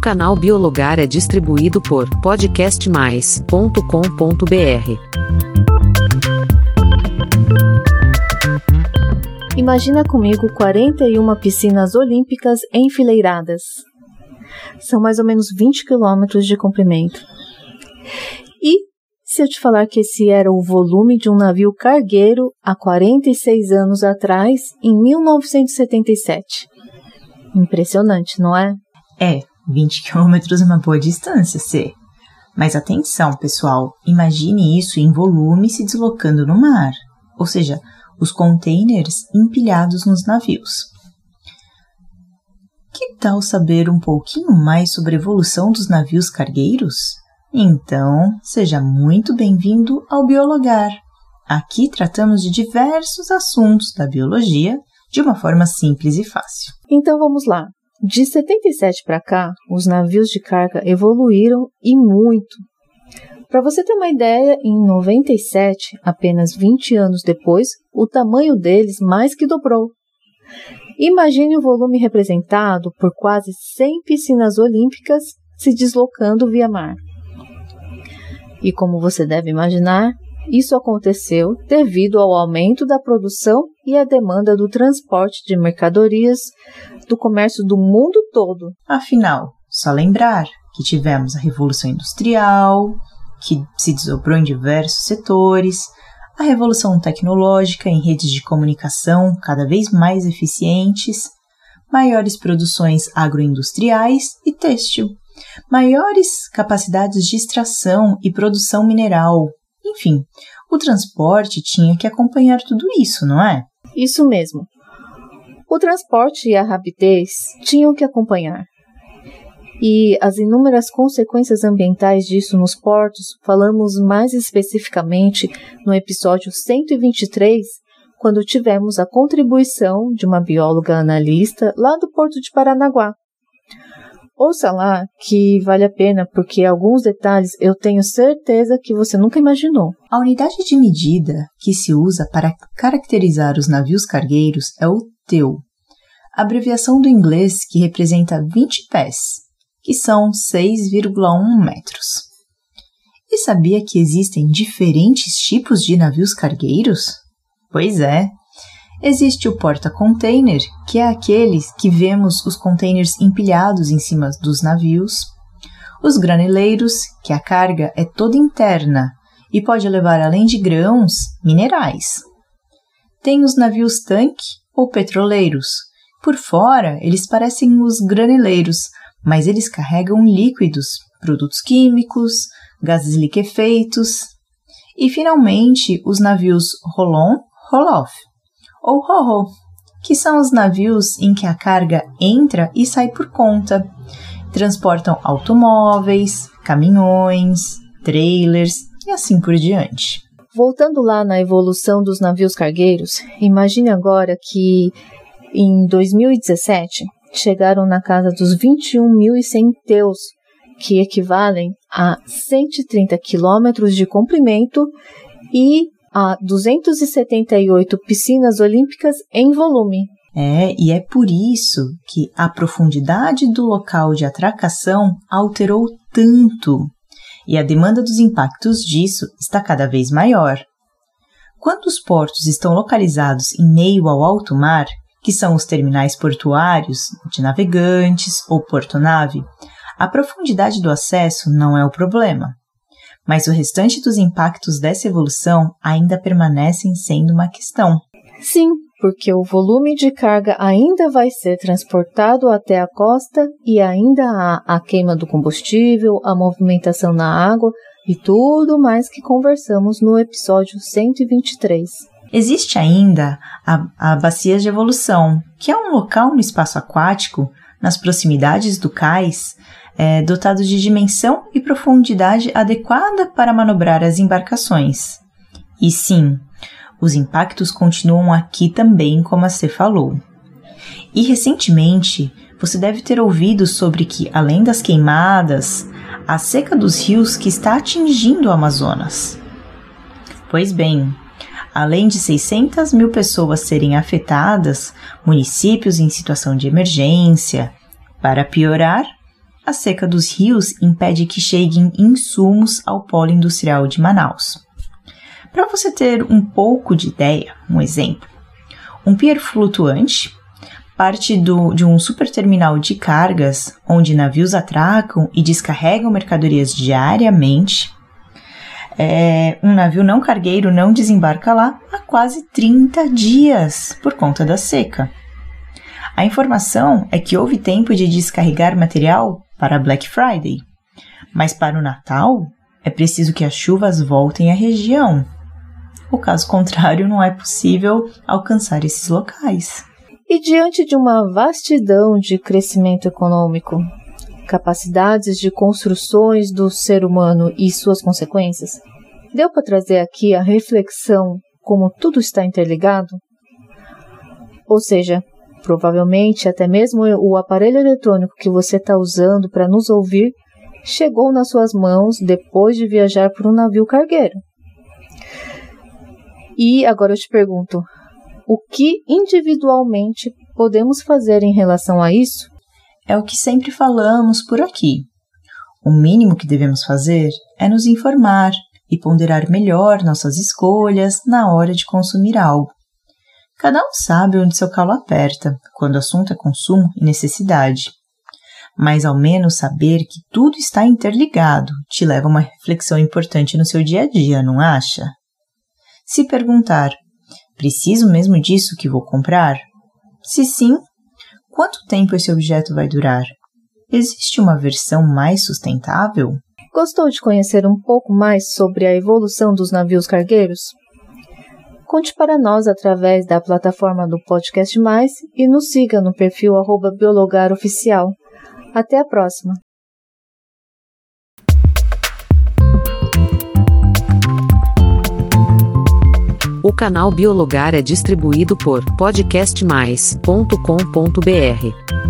canal Biologar é distribuído por podcastmais.com.br. Imagina comigo 41 piscinas olímpicas enfileiradas. São mais ou menos 20 quilômetros de comprimento. E se eu te falar que esse era o volume de um navio cargueiro há 46 anos atrás, em 1977? Impressionante, não é? É, 20 quilômetros é uma boa distância, C. Mas atenção, pessoal, imagine isso em volume se deslocando no mar, ou seja, os containers empilhados nos navios. Que tal saber um pouquinho mais sobre a evolução dos navios cargueiros? Então, seja muito bem-vindo ao Biologar. Aqui tratamos de diversos assuntos da biologia de uma forma simples e fácil. Então vamos lá. De 77 para cá, os navios de carga evoluíram e muito. Para você ter uma ideia, em 97, apenas 20 anos depois, o tamanho deles mais que dobrou. Imagine o volume representado por quase 100 piscinas olímpicas se deslocando via mar. E como você deve imaginar, isso aconteceu devido ao aumento da produção e à demanda do transporte de mercadorias do comércio do mundo todo. Afinal, só lembrar que tivemos a Revolução Industrial, que se desdobrou em diversos setores, a revolução tecnológica em redes de comunicação cada vez mais eficientes, maiores produções agroindustriais e têxtil, maiores capacidades de extração e produção mineral. Enfim, o transporte tinha que acompanhar tudo isso, não é? Isso mesmo. O transporte e a rapidez tinham que acompanhar. E as inúmeras consequências ambientais disso nos portos, falamos mais especificamente no episódio 123, quando tivemos a contribuição de uma bióloga analista lá do Porto de Paranaguá. Ouça lá que vale a pena, porque alguns detalhes eu tenho certeza que você nunca imaginou. A unidade de medida que se usa para caracterizar os navios cargueiros é o TEU, abreviação do inglês que representa 20 pés, que são 6,1 metros. E sabia que existem diferentes tipos de navios cargueiros? Pois é. Existe o porta-container, que é aquele que vemos os containers empilhados em cima dos navios. Os graneleiros, que a carga é toda interna e pode levar além de grãos, minerais. Tem os navios tanque ou petroleiros. Por fora, eles parecem os graneleiros, mas eles carregam líquidos, produtos químicos, gases liquefeitos. E finalmente, os navios roll-on, roll-off ou ro-ro, que são os navios em que a carga entra e sai por conta. Transportam automóveis, caminhões, trailers e assim por diante. Voltando lá na evolução dos navios cargueiros, imagine agora que em 2017 chegaram na casa dos 21.100 teus, que equivalem a 130 quilômetros de comprimento e a 278 piscinas olímpicas em volume. É, e é por isso que a profundidade do local de atracação alterou tanto e a demanda dos impactos disso está cada vez maior. Quando os portos estão localizados em meio ao alto mar, que são os terminais portuários de navegantes ou porto-nave, a profundidade do acesso não é o problema mas o restante dos impactos dessa evolução ainda permanecem sendo uma questão. Sim, porque o volume de carga ainda vai ser transportado até a costa e ainda há a queima do combustível, a movimentação na água e tudo mais que conversamos no episódio 123. Existe ainda a, a Bacia de Evolução, que é um local no espaço aquático, nas proximidades do cais, é, dotados de dimensão e profundidade adequada para manobrar as embarcações. E sim, os impactos continuam aqui também, como a C falou. E recentemente, você deve ter ouvido sobre que, além das queimadas, a seca dos rios que está atingindo o Amazonas. Pois bem, além de 600 mil pessoas serem afetadas, municípios em situação de emergência, para piorar, a seca dos rios impede que cheguem insumos ao polo industrial de Manaus. Para você ter um pouco de ideia, um exemplo, um pier flutuante parte do, de um superterminal de cargas onde navios atracam e descarregam mercadorias diariamente. É, um navio não cargueiro não desembarca lá há quase 30 dias por conta da seca. A informação é que houve tempo de descarregar material para Black Friday, mas para o Natal é preciso que as chuvas voltem à região. O caso contrário, não é possível alcançar esses locais. E diante de uma vastidão de crescimento econômico, capacidades de construções do ser humano e suas consequências, deu para trazer aqui a reflexão como tudo está interligado? Ou seja, provavelmente até mesmo o aparelho eletrônico que você está usando para nos ouvir chegou nas suas mãos depois de viajar por um navio cargueiro. E agora eu te pergunto: o que individualmente podemos fazer em relação a isso? É o que sempre falamos por aqui. O mínimo que devemos fazer é nos informar e ponderar melhor nossas escolhas na hora de consumir algo. Cada um sabe onde seu calo aperta quando o assunto é consumo e necessidade. Mas ao menos saber que tudo está interligado te leva a uma reflexão importante no seu dia a dia, não acha? Se perguntar Preciso mesmo disso que vou comprar? Se sim, quanto tempo esse objeto vai durar? Existe uma versão mais sustentável? Gostou de conhecer um pouco mais sobre a evolução dos navios cargueiros? Conte para nós através da plataforma do Podcast Mais e nos siga no perfil biologaroficial. Até a próxima! O canal Biologar é distribuído por podcastmais.com.br.